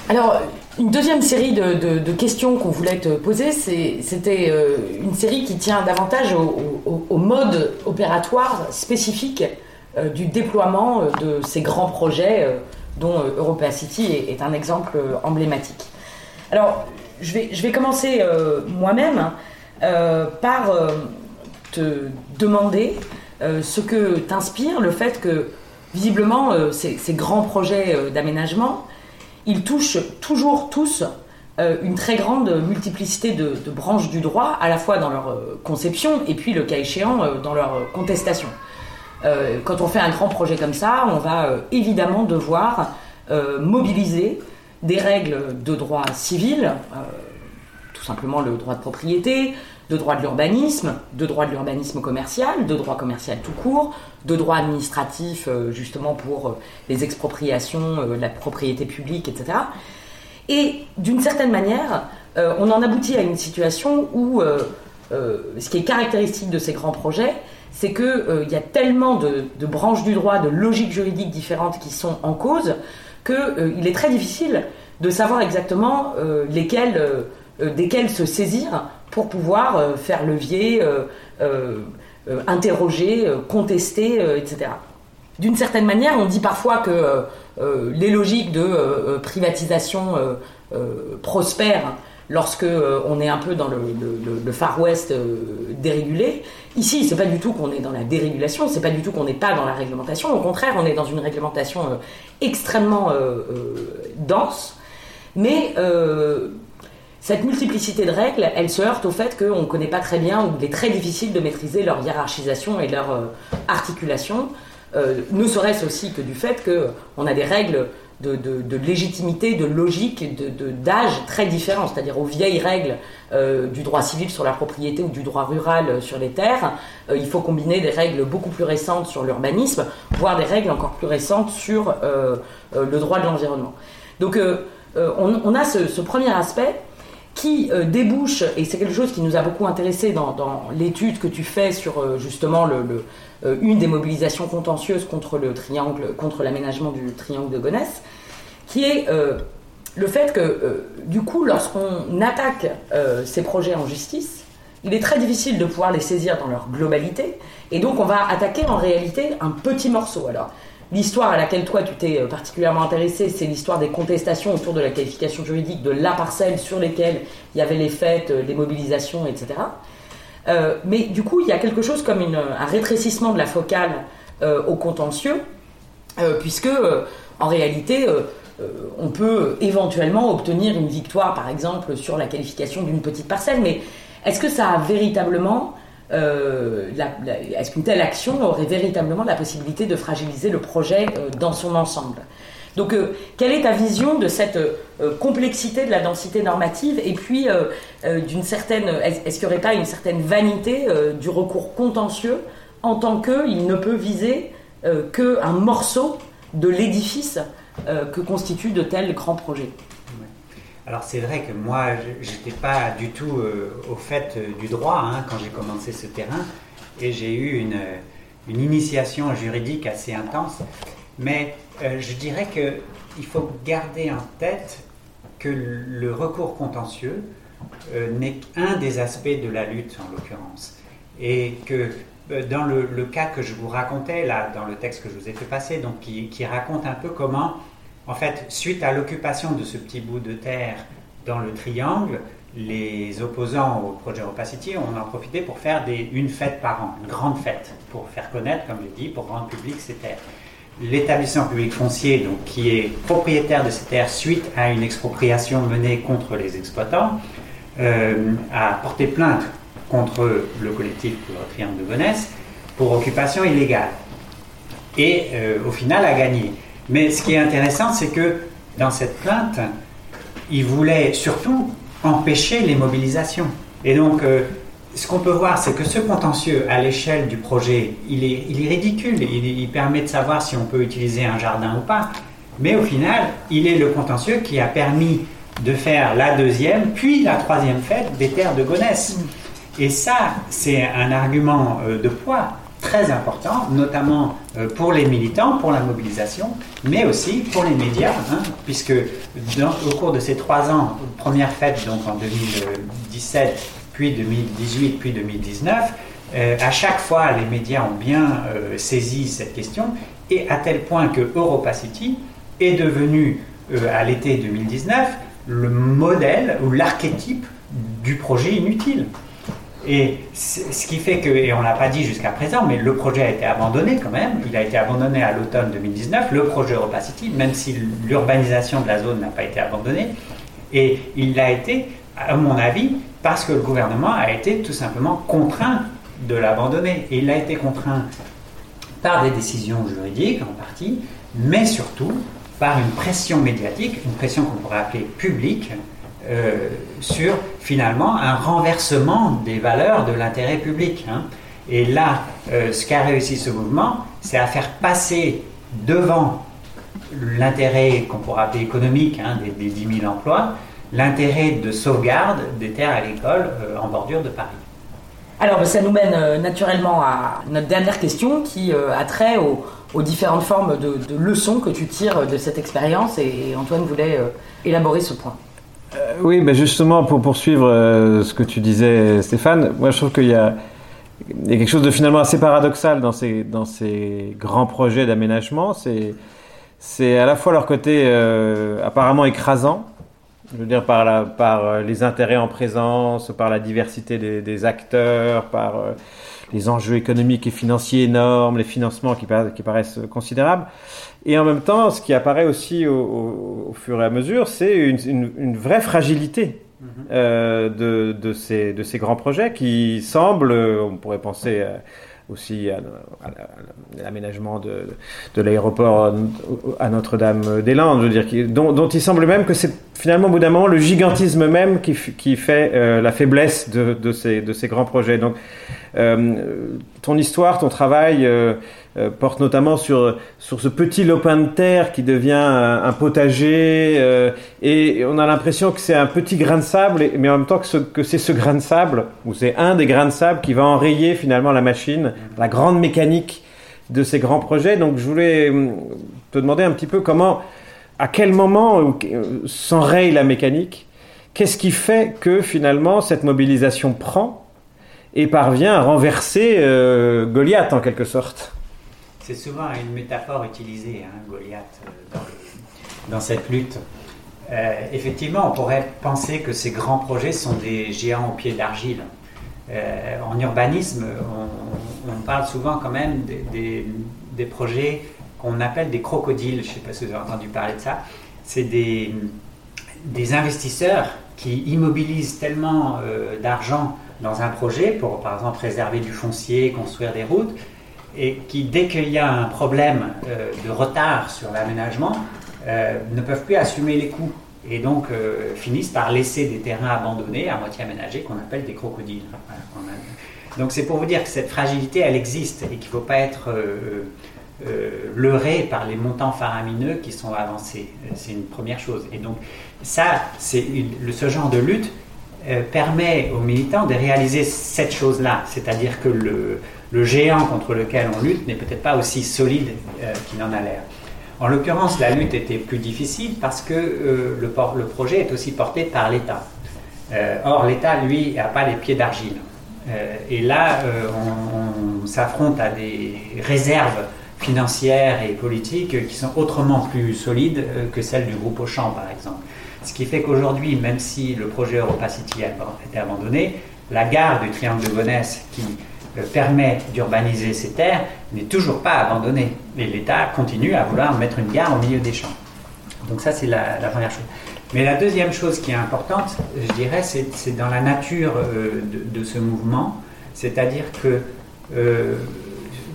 Alors, une deuxième série de, questions qu'on voulait te poser, c'était une série qui tient davantage au, mode opératoire spécifique euh, du déploiement euh, de ces grands projets euh, dont Europa City est, un exemple emblématique. Alors, je vais commencer moi-même par te demander ce que t'inspire le fait que, visiblement, ces, grands projets d'aménagement, ils touchent toujours tous une très grande multiplicité de, branches du droit, à la fois dans leur conception et puis, le cas échéant, dans leur contestation. Euh, quand on fait un grand projet comme ça, on va euh, évidemment devoir euh, mobiliser des règles de droit civil, tout simplement le droit de propriété, de droit de l'urbanisme, de droit de l'urbanisme commercial, de droit commercial tout court, de droit administratif justement pour les expropriations, la propriété publique, etc. Et d'une certaine manière, on en aboutit à une situation où ce qui est caractéristique de ces grands projets, c'est qu'il euh, y a tellement de, branches du droit, de logiques juridiques différentes qui sont en cause, qu'il euh, est très difficile de savoir exactement euh, lesquelles, desquelles se saisir pour pouvoir faire levier, interroger, contester, etc. D'une certaine manière, on dit parfois que les logiques de privatisation prospèrent lorsque euh, on est un peu dans le, Far West euh, dérégulé. Ici, c'est pas du tout qu'on est dans la dérégulation, c'est pas du tout qu'on n'est pas dans la réglementation. Au contraire, on est dans une réglementation euh, extrêmement dense. Mais cette multiplicité de règles, elle se heurte au fait qu'on ne connaît pas très bien ou il est très difficile de maîtriser leur hiérarchisation et leur articulation. ne serait-ce aussi que du fait qu'on a des règles de, légitimité, de logique, d'âge très différents, c'est-à-dire aux vieilles règles euh, du droit civil sur la propriété ou du droit rural euh, sur les terres. Euh, il faut combiner des règles beaucoup plus récentes sur l'urbanisme, voire des règles encore plus récentes sur le droit de l'environnement. Donc on, a ce, premier aspect qui débouche, et c'est quelque chose qui nous a beaucoup intéressé dans, l'étude que tu fais sur justement le une des mobilisations contentieuses contre le triangle, contre l'aménagement du triangle de Gonesse, qui est le fait que, du coup, lorsqu'on attaque ces projets en justice, il est très difficile de pouvoir les saisir dans leur globalité, et donc on va attaquer en réalité un petit morceau. Alors, l'histoire à laquelle toi tu t'es particulièrement intéressé, c'est l'histoire des contestations autour de la qualification juridique de la parcelle sur lesquelles il y avait les fêtes, les mobilisations, etc. Euh, mais du coup, il y a quelque chose comme un rétrécissement de la focale euh, au contentieux, euh, puisque en réalité, on peut éventuellement obtenir une victoire, par exemple, sur la qualification d'une petite parcelle, mais est-ce que ça a véritablement est-ce qu'une telle action aurait véritablement la possibilité de fragiliser le projet dans son ensemble? Donc, euh, quelle est ta vision de cette euh, complexité de la densité normative et puis euh, d'une certaine, est-ce qu'il n'y aurait pas une certaine vanité du recours contentieux en tant qu'il ne peut viser qu'un morceau de l'édifice que constituent de tels grands projets? Alors c'est vrai que moi, j'étais pas du tout au fait du droit hein, quand j'ai commencé ce terrain, et j'ai eu une, une, initiation juridique assez intense. Mais euh, je dirais qu'il faut garder en tête que le recours contentieux euh, n'est qu'un des aspects de la lutte, en l'occurrence. Et que euh, dans le, cas que je vous racontais, là, dans le texte que je vous ai fait passer, donc qui, raconte un peu comment, en fait, suite à l'occupation de ce petit bout de terre dans le triangle, les opposants au projet Opacity ont en profité pour faire une fête par an, une grande fête, pour faire connaître, comme je dis, pour rendre public ces terres l'établissement public foncier, donc, qui est propriétaire de ces terres suite à une expropriation menée contre les exploitants, euh, a porté plainte contre le collectif pour le Triangle de Gonesse pour occupation illégale. Et euh, au final a gagné. Mais ce qui est intéressant, c'est que dans cette plainte, il voulait surtout empêcher les mobilisations. Et donc, euh, ce qu'on peut voir, c'est que ce contentieux, à l'échelle du projet, il est, ridicule. Il, permet de savoir si on peut utiliser un jardin ou pas. Mais au final, il est le contentieux qui a permis de faire la deuxième, puis la troisième fête des terres de Gonesse. Et ça, c'est un argument euh, de poids très important, notamment euh, pour les militants, pour la mobilisation, mais aussi pour les médias, hein, puisque au cours de ces trois ans, première fête donc en 2017, puis 2018, puis 2019, euh, à chaque fois, les médias ont bien euh, saisi cette question, et à tel point que Europacity est devenu, à l'été 2019, le modèle ou l'archétype du projet inutile. Et ce qui fait que, et on l'a pas dit jusqu'à présent, mais le projet a été abandonné quand même. Il a été abandonné à l'automne 2019, le projet Europacity, même si l'urbanisation de la zone n'a pas été abandonnée. Et il a été, à mon avis, parce que le gouvernement a été tout simplement contraint de l'abandonner. Et il a été contraint par des décisions juridiques en partie, mais surtout par une pression médiatique, une pression qu'on pourrait appeler publique, euh, sur finalement un renversement des valeurs de l'intérêt public. Hein. Et là, euh, ce qu'a réussi ce mouvement, c'est à faire passer devant l'intérêt qu'on pourrait appeler économique hein, des, des 10 000 emplois, l'intérêt de sauvegarde des terres agricoles euh, en bordure de Paris. Alors, ça nous mène euh, naturellement à notre dernière question qui euh, a trait aux, différentes formes de, leçons que tu tires de cette expérience et, Antoine voulait élaborer ce point. Oui, mais justement, pour poursuivre ce que tu disais, Stéphane, moi je trouve qu'il y a, quelque chose de finalement assez paradoxal dans ces, dans ces grands projets d'aménagement. C'est à la fois leur côté apparemment écrasant, je veux dire par, la, par euh, les intérêts en présence, par la diversité des, acteurs, par euh, les enjeux économiques et financiers énormes, les financements qui, qui, paraissent considérables. Et en même temps, ce qui apparaît aussi au, fur et à mesure, c'est une, une, vraie fragilité mm-hmm. euh, de, de, ces, de ces grands projets qui semblent, on pourrait penser aussi à, l'aménagement de, de l'aéroport à Notre-Dame-des-Landes, je veux dire, dont, dont, il semble même que c'est finalement, au bout d'un moment, le gigantisme même qui, qui fait euh, la faiblesse de, de, ces, de ces grands projets. Donc, euh, ton histoire, ton travail euh, euh, porte notamment sur, sur ce petit lopin de terre qui devient un, potager, euh, et on a l'impression que c'est un petit grain de sable, mais en même temps que, que c'est ce grain de sable, ou c'est un des grains de sable qui va enrayer finalement la machine, la grande mécanique de ces grands projets. Donc je voulais te demander un petit peu comment à quel moment s'enraye la mécanique Qu'est-ce qui fait que finalement cette mobilisation prend et parvient à renverser Goliath en quelque sorte C'est souvent une métaphore utilisée, hein, Goliath, dans, dans cette lutte. Euh, effectivement, on pourrait penser que ces grands projets sont des géants au pied d'argile. Euh, en urbanisme, on, parle souvent quand même des, projets qu'on appelle des crocodiles. Je ne sais pas si vous avez entendu parler de ça. C'est des, investisseurs qui immobilisent tellement euh, d'argent dans un projet pour, par exemple, réserver du foncier, construire des routes, et qui, dès qu'il y a un problème de retard sur l'aménagement, ne peuvent plus assumer les coûts et donc euh, finissent par laisser des terrains abandonnés, à moitié aménagés, qu'on appelle des crocodiles. Donc c'est pour vous dire que cette fragilité, elle existe et qu'il ne faut pas être euh, euh, leurré par les montants faramineux qui sont avancés. C'est une première chose. Et donc ça, c'est ce genre de lutte permet aux militants de réaliser cette chose-là, c'est-à-dire que le, géant contre lequel on lutte n'est peut-être pas aussi solide qu'il en a l'air. En l'occurrence, la lutte était plus difficile parce que euh, le, projet est aussi porté par l'État. Euh, or, l'État, lui, n'a pas les pieds d'argile. Euh, et là, on, s'affronte à des réserves financières et politiques qui sont autrement plus solides que celles du groupe Auchan, par exemple. Ce qui fait qu'aujourd'hui, même si le projet Europa City a été abandonné, la gare du Triangle de Gonesse, qui euh, permet d'urbaniser ces terres n'est toujours pas abandonné. Et l'État continue à vouloir mettre une gare au milieu des champs. Donc ça, c'est la, première chose. Mais la deuxième chose qui est importante, je dirais, c'est dans la nature euh, de, ce mouvement. C'est-à-dire que euh,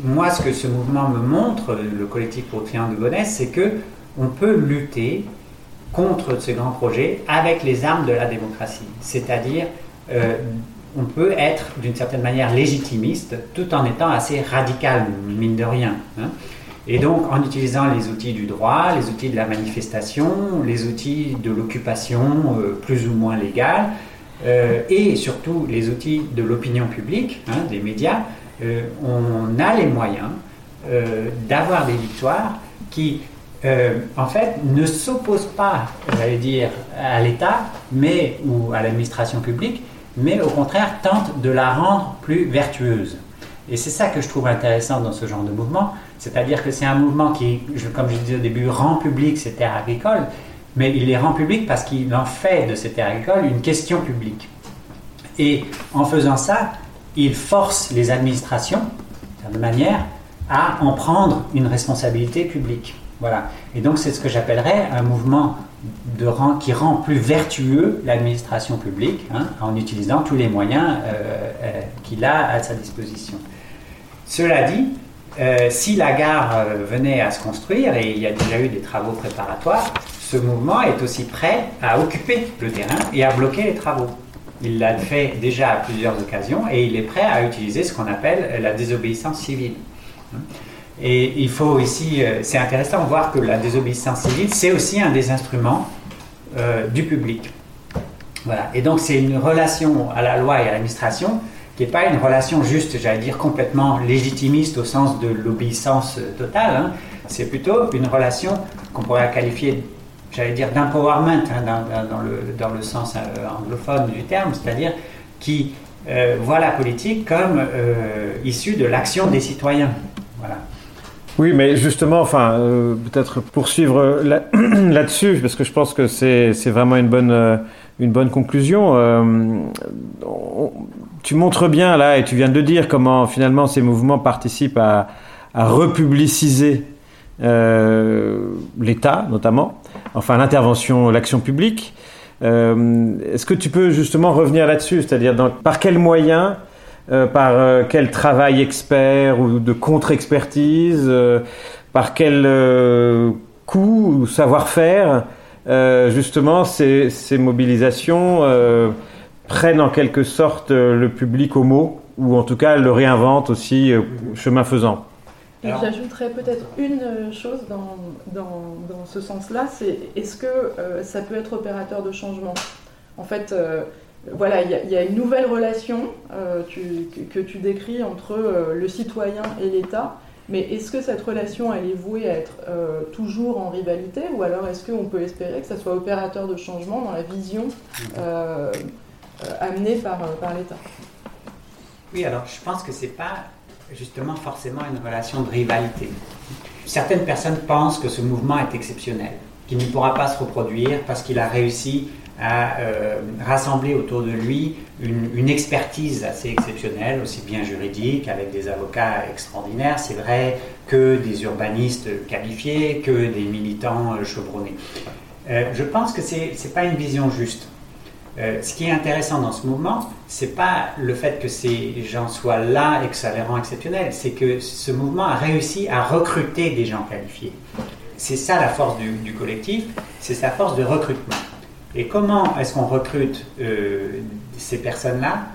moi, ce que ce mouvement me montre, le collectif pour le Triangle de Gonesse, c'est que on peut lutter contre ce grand projet avec les armes de la démocratie. C'est-à-dire on peut être d'une certaine manière légitimiste tout en étant assez radical, mine de rien. Hein. Et donc en utilisant les outils du droit, les outils de la manifestation, les outils de l'occupation euh, plus ou moins légale, euh, et surtout les outils de l'opinion publique, hein, des médias, euh, on a les moyens d'avoir des victoires qui, en fait, ne s'opposent pas, j'allais dire, à l'État, mais ou à l'administration publique, mais au contraire tente de la rendre plus vertueuse. Et c'est ça que je trouve intéressant dans ce genre de mouvement, c'est-à-dire que c'est un mouvement qui, comme je disais au début, rend public ces terres agricoles, mais il les rend publiques parce qu'il en fait de ces terres agricoles une question publique. Et en faisant ça, il force les administrations, de manière, à en prendre une responsabilité publique. Voilà. Et donc c'est ce que j'appellerais un mouvement qui rend plus vertueux l'administration publique hein, en utilisant tous les moyens euh, euh, qu'il a à sa disposition. Cela dit, euh, si la gare venait à se construire, et il y a déjà eu des travaux préparatoires, ce mouvement est aussi prêt à occuper le terrain et à bloquer les travaux. Il l'a fait déjà à plusieurs occasions et il est prêt à utiliser ce qu'on appelle la désobéissance civile. Et il faut ici, euh, c'est intéressant de voir que la désobéissance civile, c'est aussi un des instruments euh, du public. Voilà. Et donc c'est une relation à la loi et à l'administration qui n'est pas une relation juste, j'allais dire, complètement légitimiste au sens de l'obéissance totale. Hein. C'est plutôt une relation qu'on pourrait qualifier, j'allais dire, d'empowerment hein, dans, le, dans, le, sens euh, anglophone du terme, c'est-à-dire qui voit la politique comme issue de l'action des citoyens. Voilà. Oui, mais justement, enfin, euh, peut-être poursuivre là-dessus, parce que je pense que c'est vraiment une bonne, euh, une bonne conclusion. Euh, tu montres bien là, et tu viens de le dire, comment finalement ces mouvements participent à, à republiciser l'État, notamment, enfin l'intervention, l'action publique. Est-ce que tu peux justement revenir là-dessus, c'est-à-dire par quels moyens euh, par euh, quel travail expert ou de contre-expertise, euh, par quel coût ou savoir-faire, justement, ces, ces mobilisations prennent en quelque sorte le public au mot, ou en tout cas le réinventent aussi chemin faisant. J'ajouterais peut-être une chose dans, dans, dans ce sens-là, c'est est-ce que ça peut être opérateur de changement? En fait, voilà, il y, a une nouvelle relation euh, que tu décris entre euh, le citoyen et l'État. Mais est-ce que cette relation, elle est vouée à être euh, toujours en rivalité ou alors est-ce qu'on peut espérer que ça soit opérateur de changement dans la vision euh, amenée par, par l'État? Oui, alors je pense que c'est pas justement forcément une relation de rivalité. Certaines personnes pensent que ce mouvement est exceptionnel, qu'il ne pourra pas se reproduire parce qu'il a réussi à euh, rassembler autour de lui une, expertise assez exceptionnelle, aussi bien juridique, avec des avocats extraordinaires, c'est vrai, que des urbanistes qualifiés, que des militants euh, chevronnés. Euh, je pense que ce n'est pas une vision juste. ce qui est intéressant dans ce mouvement, c'est pas le fait que ces gens soient là et que ça les rend exceptionnels, c'est que ce mouvement a réussi à recruter des gens qualifiés. C'est ça la force du collectif, c'est sa force de recrutement. Et comment est-ce qu'on recrute euh, ces personnes-là?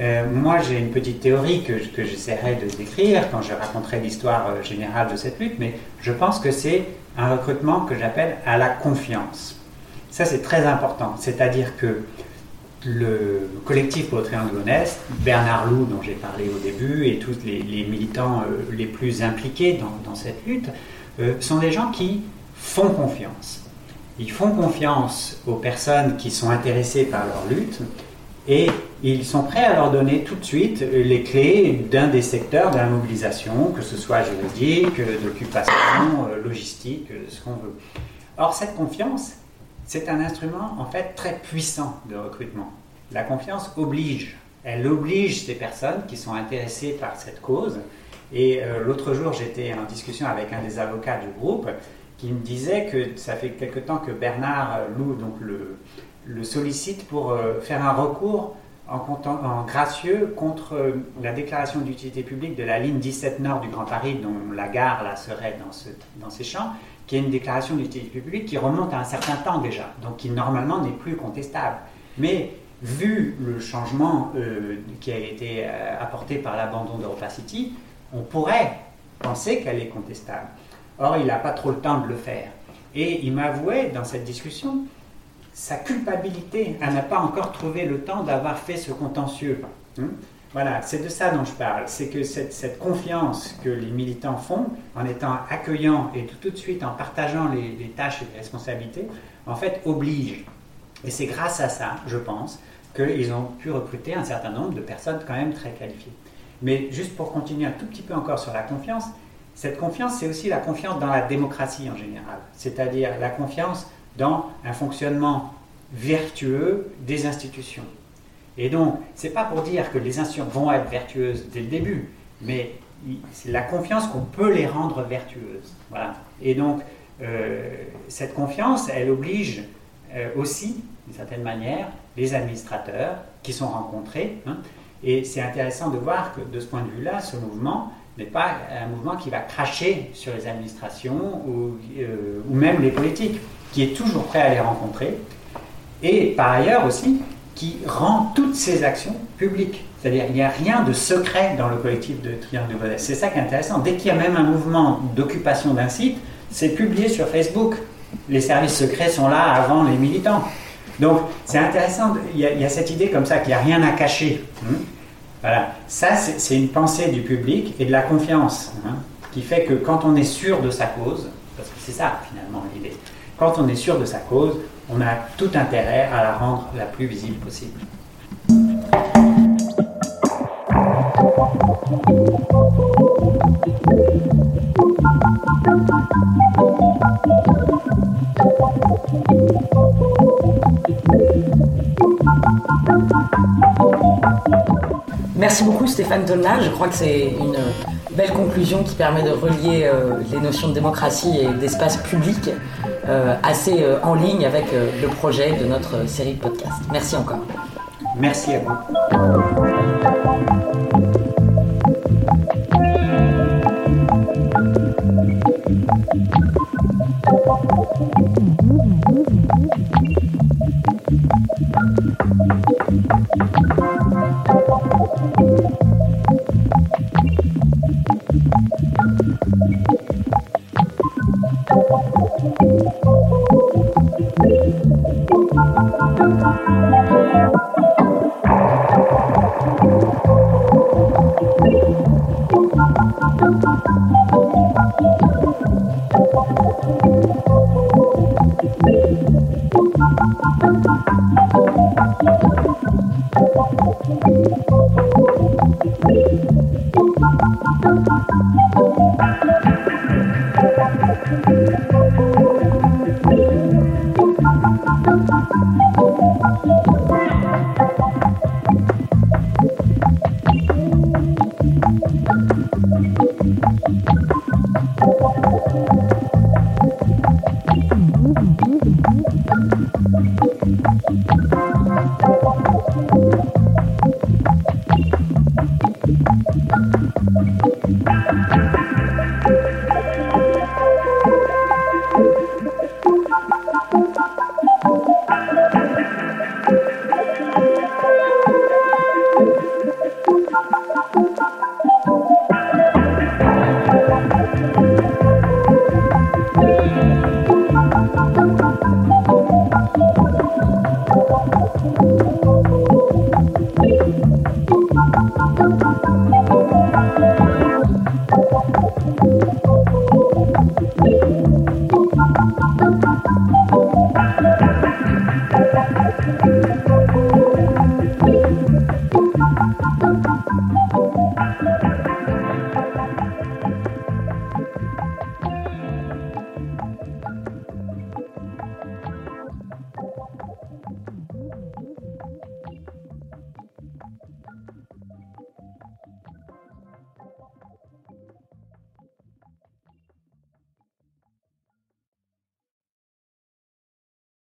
Euh, Moi, j'ai une petite théorie que, que j'essaierai de décrire quand je raconterai l'histoire euh, générale de cette lutte, mais je pense que c'est un recrutement que j'appelle à la confiance. Ça, c'est très important. C'est-à-dire que le collectif pour le Triangle Honnête, Bernard Loup, dont j'ai parlé au début, et tous les, militants les plus impliqués dans cette lutte, sont des gens qui font confiance ils font confiance aux personnes qui sont intéressées par leur lutte et ils sont prêts à leur donner tout de suite les clés d'un des secteurs de la mobilisation, que ce soit juridique, d'occupation, logistique, ce qu'on veut. Or, cette confiance, c'est un instrument en fait très puissant de recrutement. La confiance oblige. Elle oblige ces personnes qui sont intéressées par cette cause. Et euh, l'autre jour, j'étais en discussion avec un des avocats du groupe qui me disait que ça fait quelque temps que Bernard Loup donc le, sollicite pour euh, faire un recours en, en gracieux contre euh, la déclaration d'utilité publique de la ligne 17 Nord du Grand Paris, dont la gare là serait dans, ce, dans ces champs, qui est une déclaration d'utilité publique qui remonte à un certain temps déjà, donc qui normalement n'est plus contestable. Mais vu le changement euh, qui a été apporté par l'abandon d'Europa City, on pourrait penser qu'elle est contestable. Or, il n'a pas trop le temps de le faire. Et il m'avouait dans cette discussion sa culpabilité à n'a pas encore trouvé le temps d'avoir fait ce contentieux. Hein? voilà, c'est de ça dont je parle. C'est que cette, confiance que les militants font en étant accueillants et tout, de suite en partageant les, les, tâches et les responsabilités, en fait, oblige. Et c'est grâce à ça, je pense, qu'ils ont pu recruter un certain nombre de personnes quand même très qualifiées. Mais juste pour continuer un tout petit peu encore sur la confiance, cette confiance, c'est aussi la confiance dans la démocratie en général, c'est-à-dire la confiance dans un fonctionnement vertueux des institutions. Et donc, ce n'est pas pour dire que les institutions vont être vertueuses dès le début, mais c'est la confiance qu'on peut les rendre vertueuses. Voilà. Et donc, euh, cette confiance, elle oblige euh, aussi, d'une certaine manière, les administrateurs qui sont rencontrés. Hein. et c'est intéressant de voir que, de ce point de vue-là, ce mouvement, n'est pas un mouvement qui va cracher sur les administrations ou, euh, ou, même les politiques, qui est toujours prêt à les rencontrer, et par ailleurs aussi qui rend toutes ces actions publiques. C'est-à-dire qu'il n'y a rien de secret dans le collectif de Triangle de Godès. C'est ça qui est intéressant. Dès qu'il y a même un mouvement d'occupation d'un site, c'est publié sur Facebook. Les services secrets sont là avant les militants. Donc c'est intéressant, il y, a, il y, a cette idée comme ça qu'il n'y a rien à cacher. Hein. Voilà, ça c'est une pensée du public et de la confiance, hein, qui fait que quand on est sûr de sa cause, parce que c'est ça finalement l'idée, quand on est sûr de sa cause, on a tout intérêt à la rendre la plus visible possible. Merci beaucoup Stéphane Tolna. Je crois que c'est une belle conclusion qui permet de relier euh, les notions de démocratie et d'espace public euh, assez euh, en ligne avec le projet de notre série de podcasts. Merci encore. Merci à vous. Thank you.